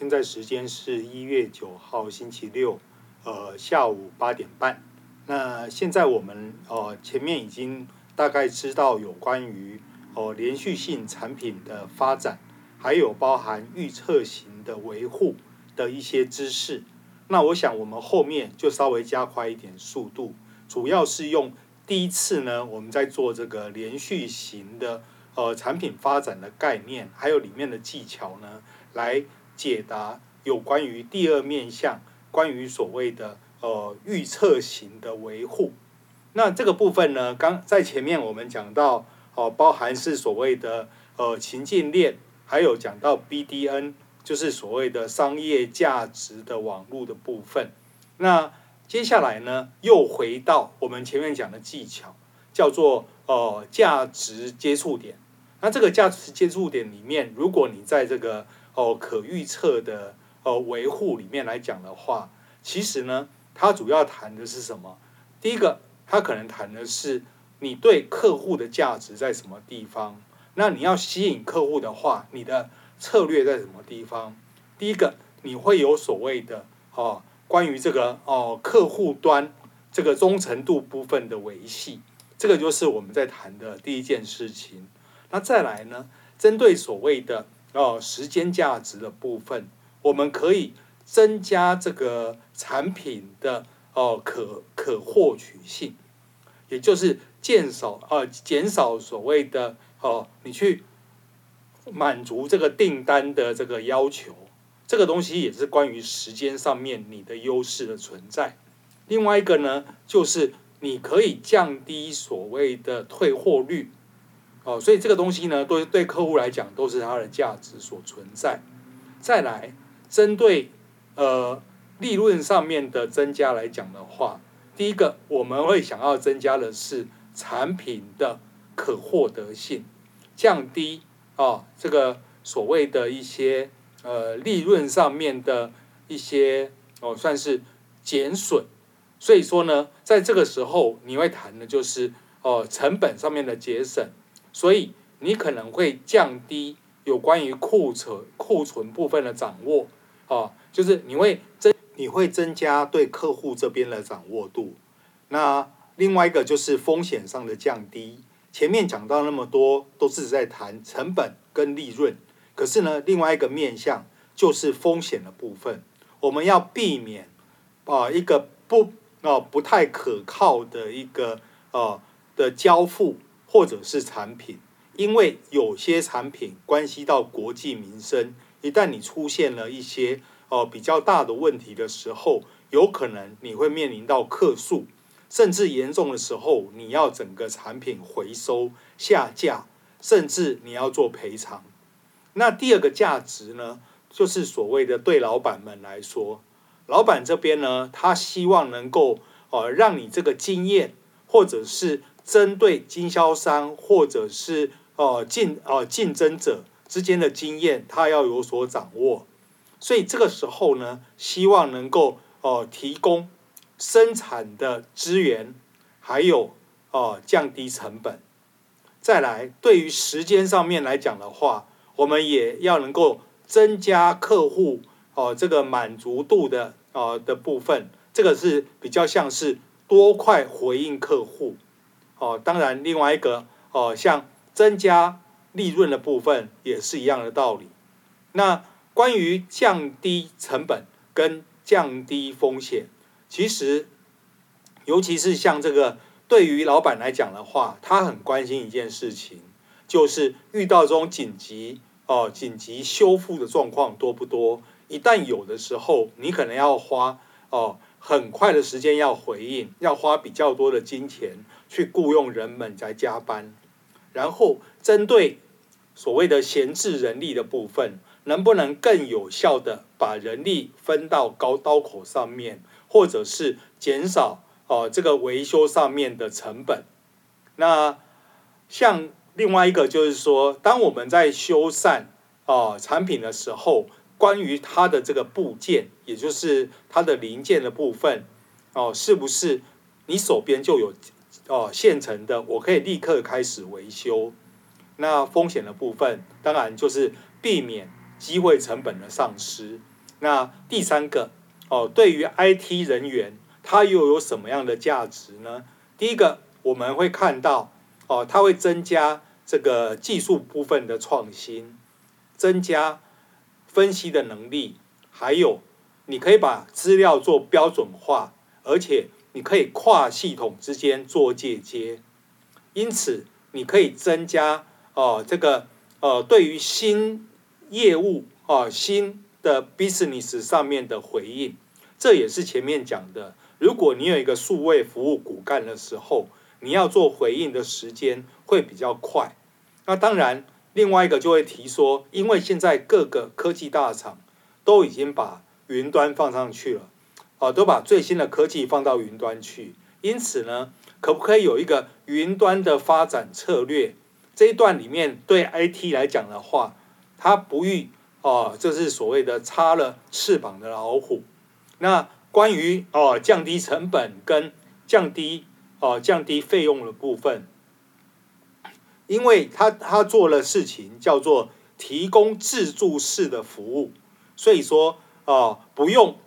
现在时间是一月九号星期六，呃，下午八点半。那现在我们呃前面已经大概知道有关于哦、呃、连续性产品的发展，还有包含预测型的维护的一些知识。那我想我们后面就稍微加快一点速度，主要是用第一次呢，我们在做这个连续型的呃产品发展的概念，还有里面的技巧呢，来。解答有关于第二面向，关于所谓的呃预测型的维护，那这个部分呢，刚在前面我们讲到哦，包含是所谓的呃情境链，还有讲到 BDN，就是所谓的商业价值的网络的部分。那接下来呢，又回到我们前面讲的技巧，叫做呃价值接触点。那这个价值接触点里面，如果你在这个哦，可预测的哦维护里面来讲的话，其实呢，它主要谈的是什么？第一个，它可能谈的是你对客户的价值在什么地方。那你要吸引客户的话，你的策略在什么地方？第一个，你会有所谓的哦，关于这个哦客户端这个忠诚度部分的维系，这个就是我们在谈的第一件事情。那再来呢，针对所谓的。哦，时间价值的部分，我们可以增加这个产品的哦可可获取性，也就是减少呃减少所谓的哦你去满足这个订单的这个要求，这个东西也是关于时间上面你的优势的存在。另外一个呢，就是你可以降低所谓的退货率。哦，所以这个东西呢，对对客户来讲都是它的价值所存在。再来，针对呃利润上面的增加来讲的话，第一个我们会想要增加的是产品的可获得性，降低啊、哦、这个所谓的一些呃利润上面的一些哦算是减损。所以说呢，在这个时候你会谈的就是哦成本上面的节省。所以你可能会降低有关于库存库存部分的掌握，啊，就是你会增你会增加对客户这边的掌握度。那另外一个就是风险上的降低。前面讲到那么多都是在谈成本跟利润，可是呢，另外一个面向就是风险的部分，我们要避免啊一个不啊不太可靠的一个啊的交付。或者是产品，因为有些产品关系到国计民生，一旦你出现了一些呃比较大的问题的时候，有可能你会面临到客诉，甚至严重的时候，你要整个产品回收下架，甚至你要做赔偿。那第二个价值呢，就是所谓的对老板们来说，老板这边呢，他希望能够呃让你这个经验或者是。针对经销商或者是呃竞呃竞争者之间的经验，他要有所掌握，所以这个时候呢，希望能够呃提供生产的资源，还有呃降低成本。再来，对于时间上面来讲的话，我们也要能够增加客户哦、呃、这个满足度的呃的部分，这个是比较像是多快回应客户。哦，当然，另外一个哦，像增加利润的部分也是一样的道理。那关于降低成本跟降低风险，其实尤其是像这个对于老板来讲的话，他很关心一件事情，就是遇到这种紧急哦紧急修复的状况多不多？一旦有的时候，你可能要花哦很快的时间要回应，要花比较多的金钱。去雇佣人们在加班，然后针对所谓的闲置人力的部分，能不能更有效的把人力分到高刀口上面，或者是减少哦、这个维修上面的成本？那像另外一个就是说，当我们在修缮哦、产品的时候，关于它的这个部件，也就是它的零件的部分哦、是不是你手边就有？哦，现成的，我可以立刻开始维修。那风险的部分，当然就是避免机会成本的丧失。那第三个哦，对于 IT 人员，它又有什么样的价值呢？第一个，我们会看到哦，它会增加这个技术部分的创新，增加分析的能力，还有你可以把资料做标准化，而且你可以跨系统之间做借接，因此你可以增加哦这个呃对于新业务哦新。的 business 上面的回应，这也是前面讲的。如果你有一个数位服务骨干的时候，你要做回应的时间会比较快。那当然，另外一个就会提说，因为现在各个科技大厂都已经把云端放上去了，啊，都把最新的科技放到云端去。因此呢，可不可以有一个云端的发展策略？这一段里面对 IT 来讲的话，它不遇。哦，这是所谓的插了翅膀的老虎。那关于哦降低成本跟降低哦降低费用的部分，因为他他做了事情叫做提供自助式的服务，所以说哦不用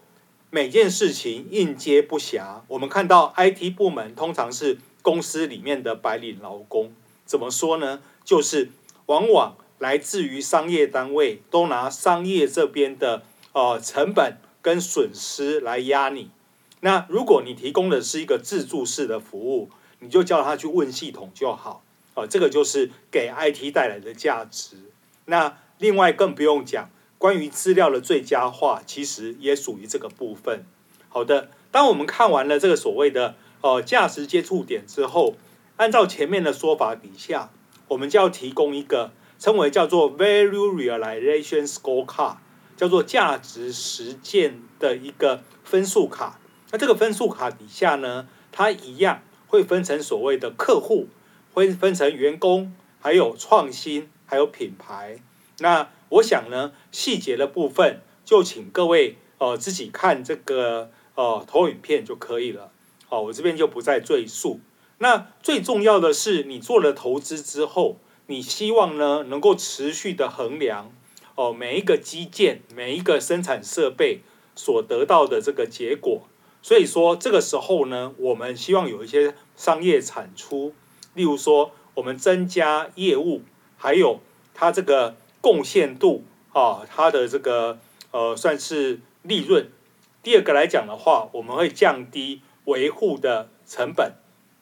每件事情应接不暇。我们看到 IT 部门通常是公司里面的白领劳工，怎么说呢？就是往往。来自于商业单位都拿商业这边的呃成本跟损失来压你。那如果你提供的是一个自助式的服务，你就叫他去问系统就好。哦，这个就是给 IT 带来的价值。那另外更不用讲，关于资料的最佳化，其实也属于这个部分。好的，当我们看完了这个所谓的呃价值接触点之后，按照前面的说法底下，我们就要提供一个。称为叫做 Value Realization Scorecard，叫做价值实践的一个分数卡。那这个分数卡底下呢，它一样会分成所谓的客户，会分成员工，还有创新，还有品牌。那我想呢，细节的部分就请各位呃自己看这个呃投影片就可以了。好，我这边就不再赘述。那最重要的是，你做了投资之后。你希望呢，能够持续的衡量哦，每一个基建、每一个生产设备所得到的这个结果。所以说，这个时候呢，我们希望有一些商业产出，例如说，我们增加业务，还有它这个贡献度啊，它的这个呃，算是利润。第二个来讲的话，我们会降低维护的成本，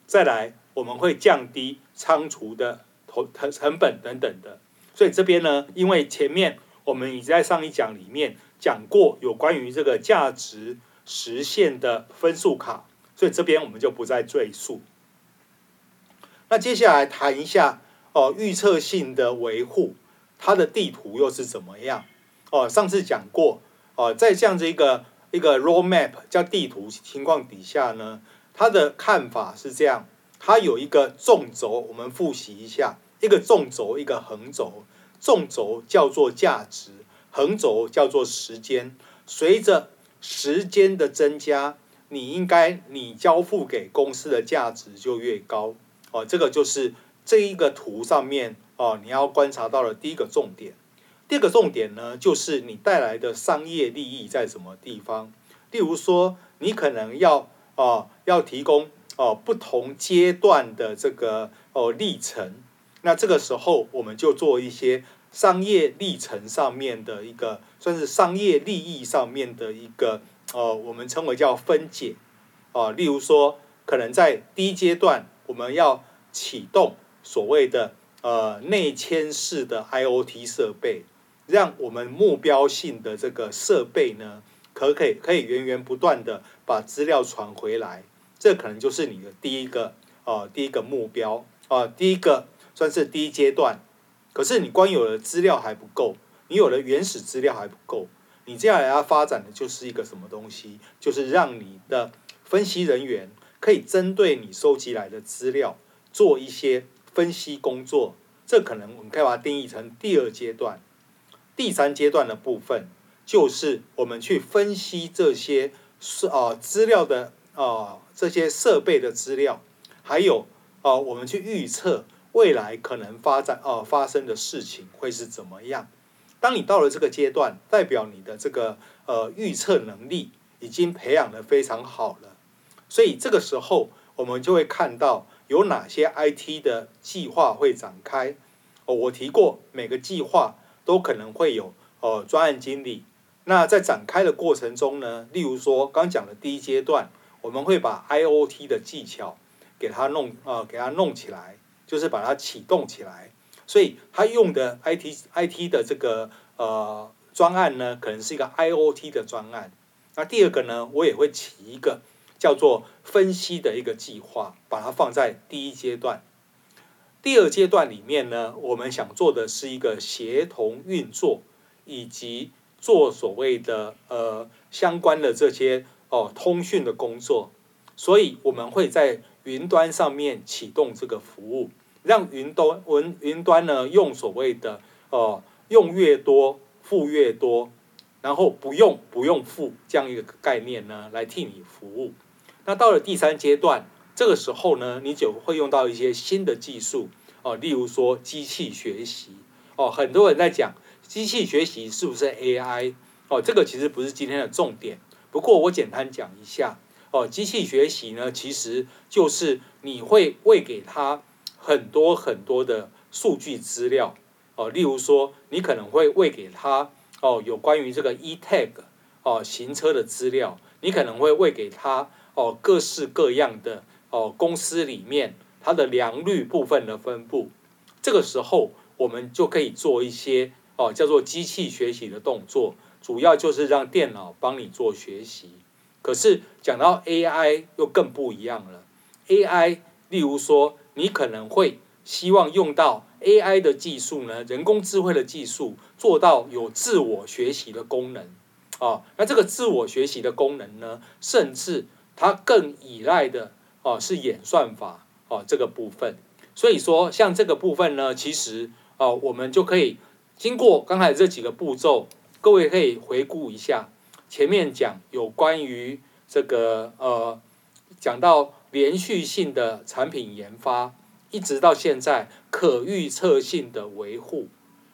再来我们会降低仓储的投。成本等等的，所以这边呢，因为前面我们已经在上一讲里面讲过有关于这个价值实现的分数卡，所以这边我们就不再赘述。那接下来谈一下哦，预测性的维护，它的地图又是怎么样？哦，上次讲过哦，在这样子一个一个 roadmap 叫地图情况底下呢，它的看法是这样。它有一个纵轴，我们复习一下，一个纵轴，一个横轴。纵轴叫做价值，横轴叫做时间。随着时间的增加，你应该你交付给公司的价值就越高。哦，这个就是这一个图上面哦，你要观察到的第一个重点。第二个重点呢，就是你带来的商业利益在什么地方？例如说，你可能要哦要提供。哦，不同阶段的这个哦历程，那这个时候我们就做一些商业历程上面的一个，算是商业利益上面的一个哦，我们称为叫分解哦。例如说，可能在第一阶段，我们要启动所谓的呃内嵌式的 IoT 设备，让我们目标性的这个设备呢，可可以可以源源不断的把资料传回来。这可能就是你的第一个哦，第一个目标啊，第一个算是第一阶段。可是你光有了资料还不够，你有了原始资料还不够，你接下来要发展的就是一个什么东西？就是让你的分析人员可以针对你收集来的资料做一些分析工作。这可能我们可以把它定义成第二阶段。第三阶段的部分就是我们去分析这些是啊资料的啊。这些设备的资料，还有啊，我们去预测未来可能发展啊发生的事情会是怎么样？当你到了这个阶段，代表你的这个呃预测能力已经培养的非常好了。所以这个时候，我们就会看到有哪些 IT 的计划会展开。哦，我提过，每个计划都可能会有呃专案经理。那在展开的过程中呢，例如说刚讲的第一阶段，我们会把 IoT 的技巧给它弄呃给它弄起来，就是把它启动起来。所以他用的 IT IT 的这个呃专案呢，可能是一个 IoT 的专案。那第二个呢，我也会起一个叫做分析的一个计划，把它放在第一阶段。第二阶段里面呢，我们想做的是一个协同运作，以及做所谓的呃相关的这些哦、通讯的工作。所以我们会在云端上面启动这个服务，让云端云云端呢用所谓的哦、呃、用越多付越多，然后不用不用付这样一个概念呢来替你服务。那到了第三阶段。这个时候呢，你就会用到一些新的技术哦，例如说机器学习哦，很多人在讲机器学习是不是 AI 哦，这个其实不是今天的重点。不过我简单讲一下哦，机器学习呢，其实就是你会喂给它很多很多的数据资料哦，例如说你可能会喂给它哦，有关于这个 eTag 哦行车的资料，你可能会喂给它哦各式各样的。哦，公司里面它的良率部分的分布，这个时候我们就可以做一些哦，叫做机器学习的动作，主要就是让电脑帮你做学习。可是讲到 AI 又更不一样了，AI，例如说你可能会希望用到 AI 的技术呢，人工智慧的技术做到有自我学习的功能哦，那这个自我学习的功能呢，甚至它更依赖的。哦，是演算法哦，这个部分，所以说像这个部分呢，其实哦，我们就可以经过刚才这几个步骤，各位可以回顾一下前面讲有关于这个呃，讲到连续性的产品研发，一直到现在可预测性的维护，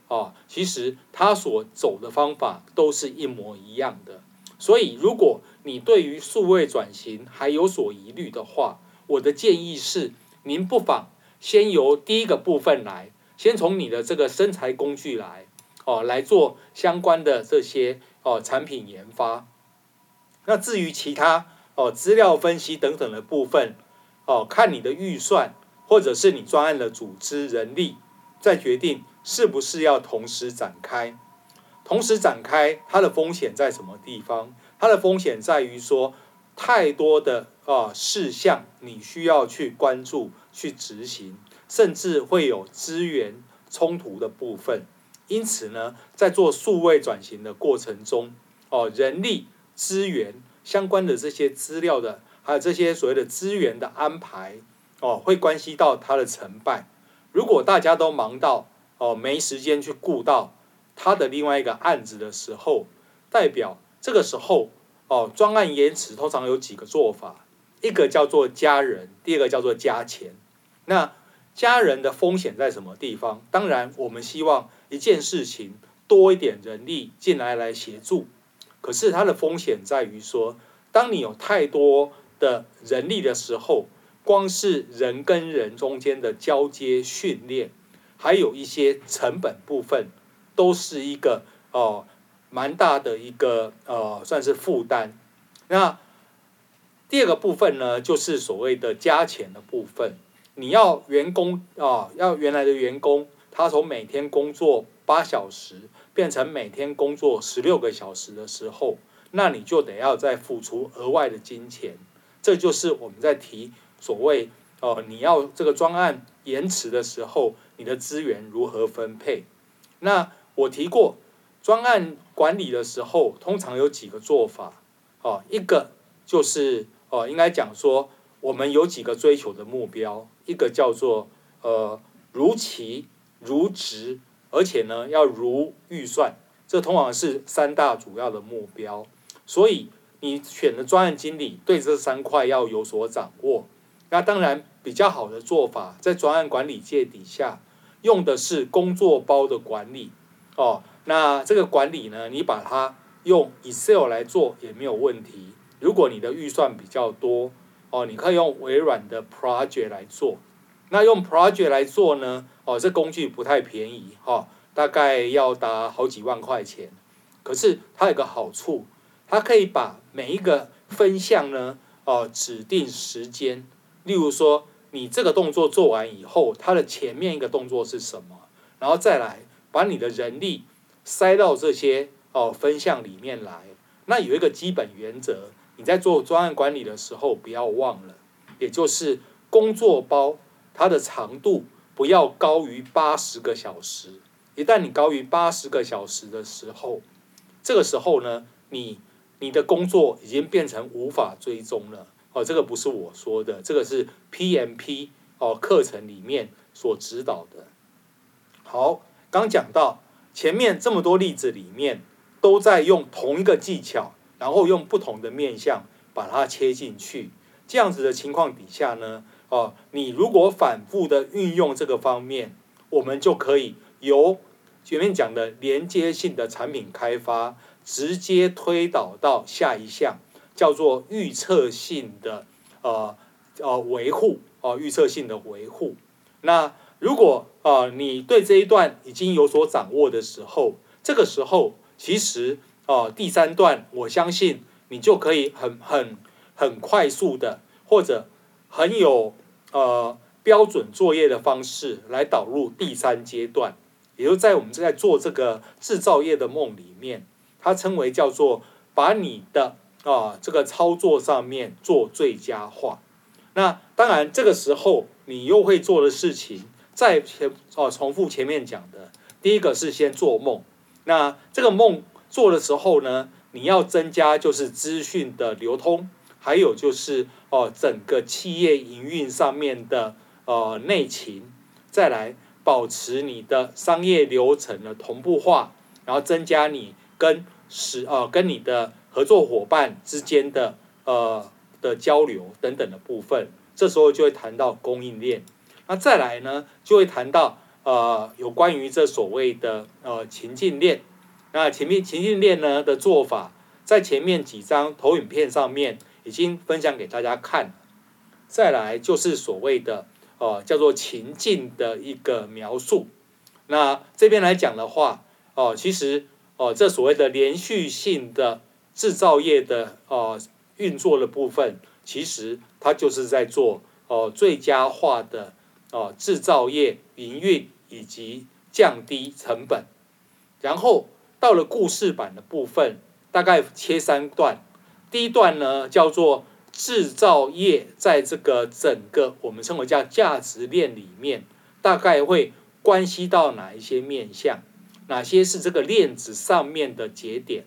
哦，其实它所走的方法都是一模一样的。所以，如果你对于数位转型还有所疑虑的话，我的建议是，您不妨先由第一个部分来，先从你的这个生财工具来，哦，来做相关的这些哦产品研发。那至于其他哦资料分析等等的部分，哦，看你的预算或者是你专案的组织人力，再决定是不是要同时展开。同时展开，它的风险在什么地方？它的风险在于说，太多的啊事项你需要去关注、去执行，甚至会有资源冲突的部分。因此呢，在做数位转型的过程中，哦，人力资源相关的这些资料的，还有这些所谓的资源的安排，哦，会关系到它的成败。如果大家都忙到哦没时间去顾到。他的另外一个案子的时候，代表这个时候哦，专案延迟通常有几个做法，一个叫做加人，第二个叫做加钱。那加人的风险在什么地方？当然，我们希望一件事情多一点人力进来来协助，可是它的风险在于说，当你有太多的人力的时候，光是人跟人中间的交接训练，还有一些成本部分。都是一个哦，蛮大的一个呃，算是负担。那第二个部分呢，就是所谓的加钱的部分。你要员工啊、哦，要原来的员工，他从每天工作八小时变成每天工作十六个小时的时候，那你就得要再付出额外的金钱。这就是我们在提所谓哦，你要这个专案延迟的时候，你的资源如何分配？那我提过，专案管理的时候，通常有几个做法，哦，一个就是哦，应该讲说，我们有几个追求的目标，一个叫做呃如期如质，而且呢要如预算，这通常是三大主要的目标。所以你选的专案经理对这三块要有所掌握。那当然比较好的做法，在专案管理界底下用的是工作包的管理。哦，那这个管理呢，你把它用 Excel 来做也没有问题。如果你的预算比较多哦，你可以用微软的 Project 来做。那用 Project 来做呢，哦，这工具不太便宜哈、哦，大概要达好几万块钱。可是它有个好处，它可以把每一个分项呢，哦，指定时间。例如说，你这个动作做完以后，它的前面一个动作是什么？然后再来把你的人力塞到这些哦分项里面来。那有一个基本原则，你在做专案管理的时候不要忘了，也就是工作包它的长度不要高于八十个小时。一旦你高于八十个小时的时候，这个时候呢，你你的工作已经变成无法追踪了哦。这个不是我说的，这个是 PMP 哦课程里面所指导的。好，刚讲到前面这么多例子里面，都在用同一个技巧，然后用不同的面向把它切进去。这样子的情况底下呢，哦，你如果反复的运用这个方面，我们就可以由前面讲的连接性的产品开发，直接推导到下一项，叫做预测性的呃呃维护哦，预测性的维护。那如果啊、你对这一段已经有所掌握的时候，这个时候其实啊、第三段我相信你就可以很很很快速的或者很有呃标准作业的方式来导入第三阶段。也就在我们正在做这个制造业的梦里面，它称为叫做把你的啊这个操作上面做最佳化。那当然这个时候你又会做的事情，再前哦重复前面讲的，第一个是先做梦。那这个梦做的时候呢，你要增加就是资讯的流通，还有就是哦整个企业营运上面的呃内勤，再来。保持你的商业流程的同步化，然后增加你跟使呃跟你的合作伙伴之间的呃的交流等等的部分，这时候就会谈到供应链。那再来呢，就会谈到呃有关于这所谓的呃情境链。那前面情境链呢的做法，在前面几张投影片上面已经分享给大家看。再来就是所谓的。哦，叫做情境的一个描述。那这边来讲的话，哦，其实哦，这所谓的连续性的制造业的哦运作的部分，其实它就是在做哦最佳化的哦制造业营运以及降低成本。然后到了故事版的部分，大概切三段。第一段呢，叫做。制造业在这个整个我们称为叫价值链里面，大概会关系到哪一些面向？哪些是这个链子上面的节点？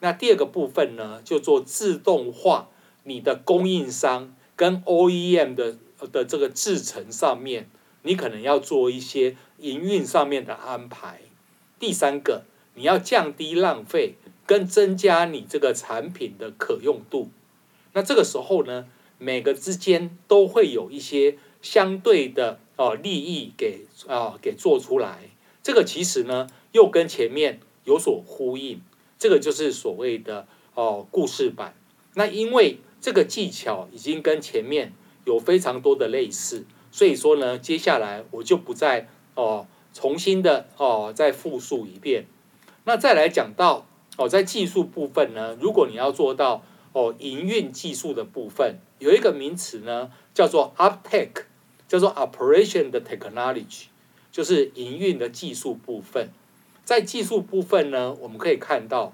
那第二个部分呢，就做自动化，你的供应商跟 OEM 的的这个制程上面，你可能要做一些营运上面的安排。第三个，你要降低浪费，跟增加你这个产品的可用度。那这个时候呢，每个之间都会有一些相对的哦利益给啊给做出来。这个其实呢又跟前面有所呼应。这个就是所谓的哦故事版。那因为这个技巧已经跟前面有非常多的类似，所以说呢，接下来我就不再哦重新的哦再复述一遍。那再来讲到哦在技术部分呢，如果你要做到。哦，营运技术的部分有一个名词呢，叫做 up tech，叫做 Operation 的 Technology，就是营运的技术部分。在技术部分呢，我们可以看到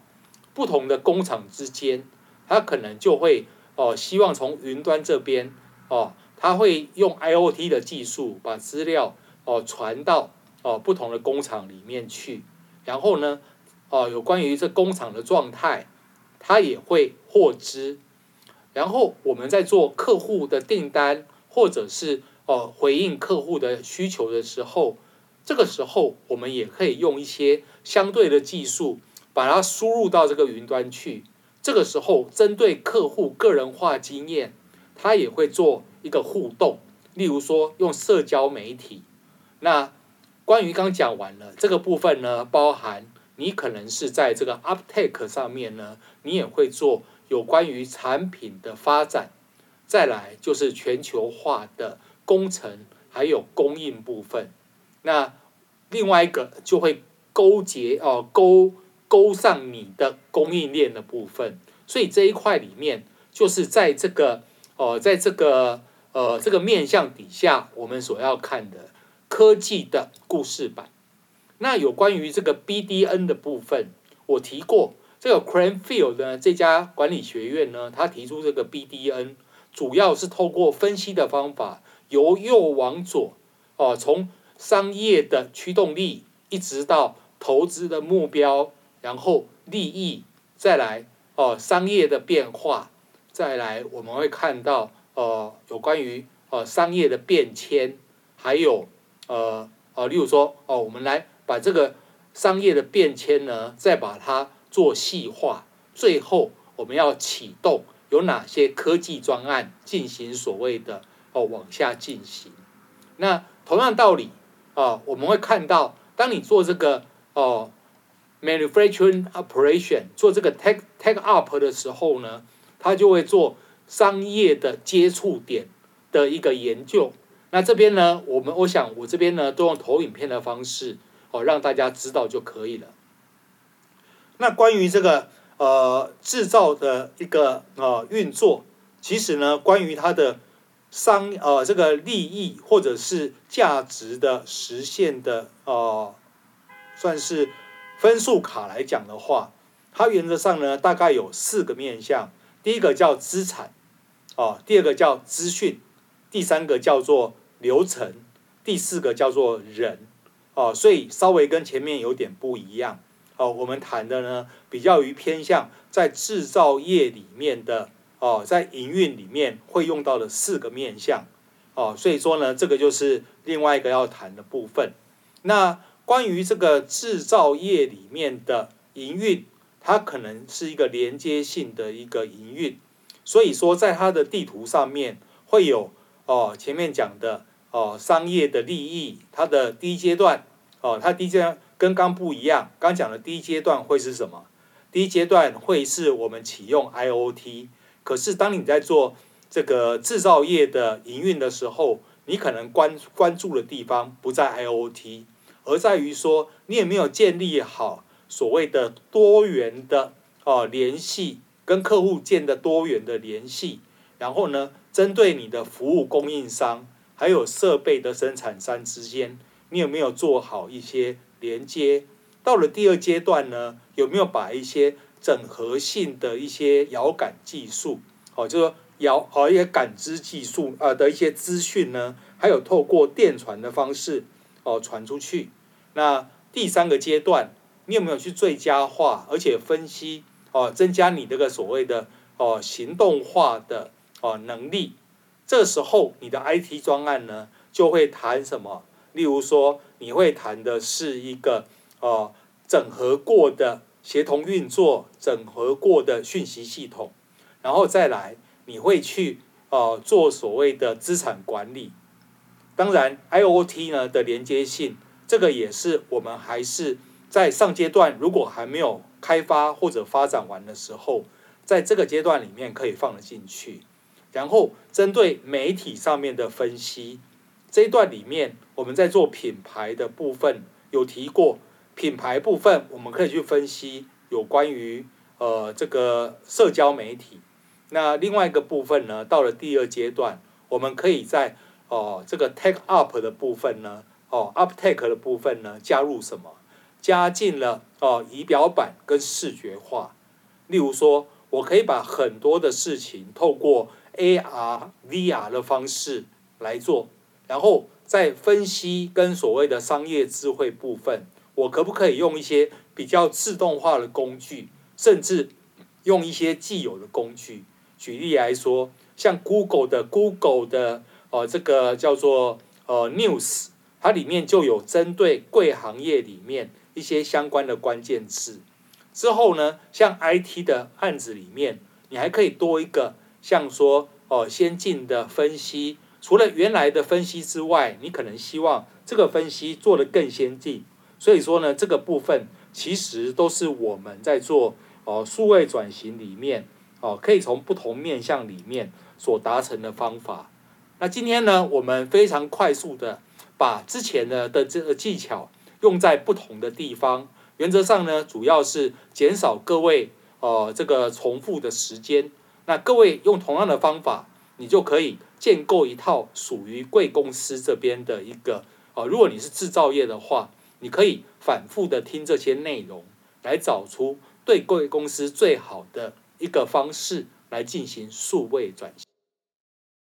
不同的工厂之间，它可能就会哦，希望从云端这边哦，它会用 IoT 的技术把资料哦传到哦不同的工厂里面去，然后呢，哦有关于这工厂的状态。他也会获知，然后我们在做客户的订单，或者是哦回应客户的需求的时候，这个时候我们也可以用一些相对的技术，把它输入到这个云端去。这个时候，针对客户个人化经验，他也会做一个互动，例如说用社交媒体。那关于刚讲完了这个部分呢，包含你可能是在这个 uptake 上面呢，你也会做有关于产品的发展，再来就是全球化的工程还有供应部分。那另外一个就会勾结哦勾勾上你的供应链的部分，所以这一块里面就是在这个哦在这个呃这个面向底下，我们所要看的科技的故事版。那有关于这个 BDN 的部分，我提过，这个 Cranfield 呢这家管理学院呢，他提出这个 BDN，主要是透过分析的方法，由右往左，哦，从商业的驱动力，一直到投资的目标，然后利益，再来哦商业的变化，再来我们会看到呃有关于呃商业的变迁，还有呃呃例如说哦我们来。把这个商业的变迁呢，再把它做细化，最后我们要启动有哪些科技专案进行所谓的哦往下进行。那同样道理啊，我们会看到，当你做这个哦 manufacturing operation 做这个 take take up 的时候呢，他就会做商业的接触点的一个研究。那这边呢，我们我想我这边呢都用投影片的方式。哦，让大家知道就可以了。那关于这个呃制造的一个呃运作，其实呢，关于它的商呃这个利益或者是价值的实现的呃，算是分数卡来讲的话，它原则上呢大概有四个面向。第一个叫资产，哦，第二个叫资讯，第三个叫做流程，第四个叫做人。哦，所以稍微跟前面有点不一样。哦，我们谈的呢，比较于偏向在制造业里面的哦，在营运里面会用到的四个面向。哦，所以说呢，这个就是另外一个要谈的部分。那关于这个制造业里面的营运，它可能是一个连接性的一个营运。所以说，在它的地图上面会有哦，前面讲的。哦，商业的利益，它的第一阶段，哦，它第一阶段跟刚不一样。刚讲的第一阶段会是什么？第一阶段会是我们启用 IoT。可是当你在做这个制造业的营运的时候，你可能关关注的地方不在 IoT，而在于说你有没有建立好所谓的多元的哦联系，跟客户建的多元的联系。然后呢，针对你的服务供应商。还有设备的生产商之间，你有没有做好一些连接？到了第二阶段呢，有没有把一些整合性的一些遥感技术，哦，就是说遥哦一些感知技术啊的一些资讯呢，还有透过电传的方式哦传出去？那第三个阶段，你有没有去最佳化，而且分析哦，增加你这个所谓的哦行动化的哦能力？这时候，你的 IT 专案呢，就会谈什么？例如说，你会谈的是一个哦，整合过的协同运作，整合过的讯息系统，然后再来，你会去哦做所谓的资产管理。当然，IoT 呢的连接性，这个也是我们还是在上阶段，如果还没有开发或者发展完的时候，在这个阶段里面可以放得进去。然后针对媒体上面的分析，这一段里面我们在做品牌的部分有提过，品牌部分我们可以去分析有关于呃这个社交媒体。那另外一个部分呢，到了第二阶段，我们可以在哦、这个 take up 的部分呢，哦 uptake 的部分呢加入什么？加进了哦仪表板跟视觉化。例如说，我可以把很多的事情透过 AR、VR 的方式来做，然后在分析跟所谓的商业智慧部分，我可不可以用一些比较自动化的工具，甚至用一些既有的工具？举例来说，像 Google 的 Google 的呃这个叫做呃 News，它里面就有针对贵行业里面一些相关的关键词。之后呢，像 IT 的案子里面，你还可以多一个。像说哦，先进的分析，除了原来的分析之外，你可能希望这个分析做得更先进。所以说呢，这个部分其实都是我们在做哦数位转型里面哦，可以从不同面向里面所达成的方法。那今天呢，我们非常快速的把之前的的这个技巧用在不同的地方，原则上呢，主要是减少各位呃这个重复的时间。那各位用同样的方法，你就可以建构一套属于贵公司这边的一个呃，如果你是制造业的话，你可以反复的听这些内容，来找出对贵公司最好的一个方式来进行数位转型。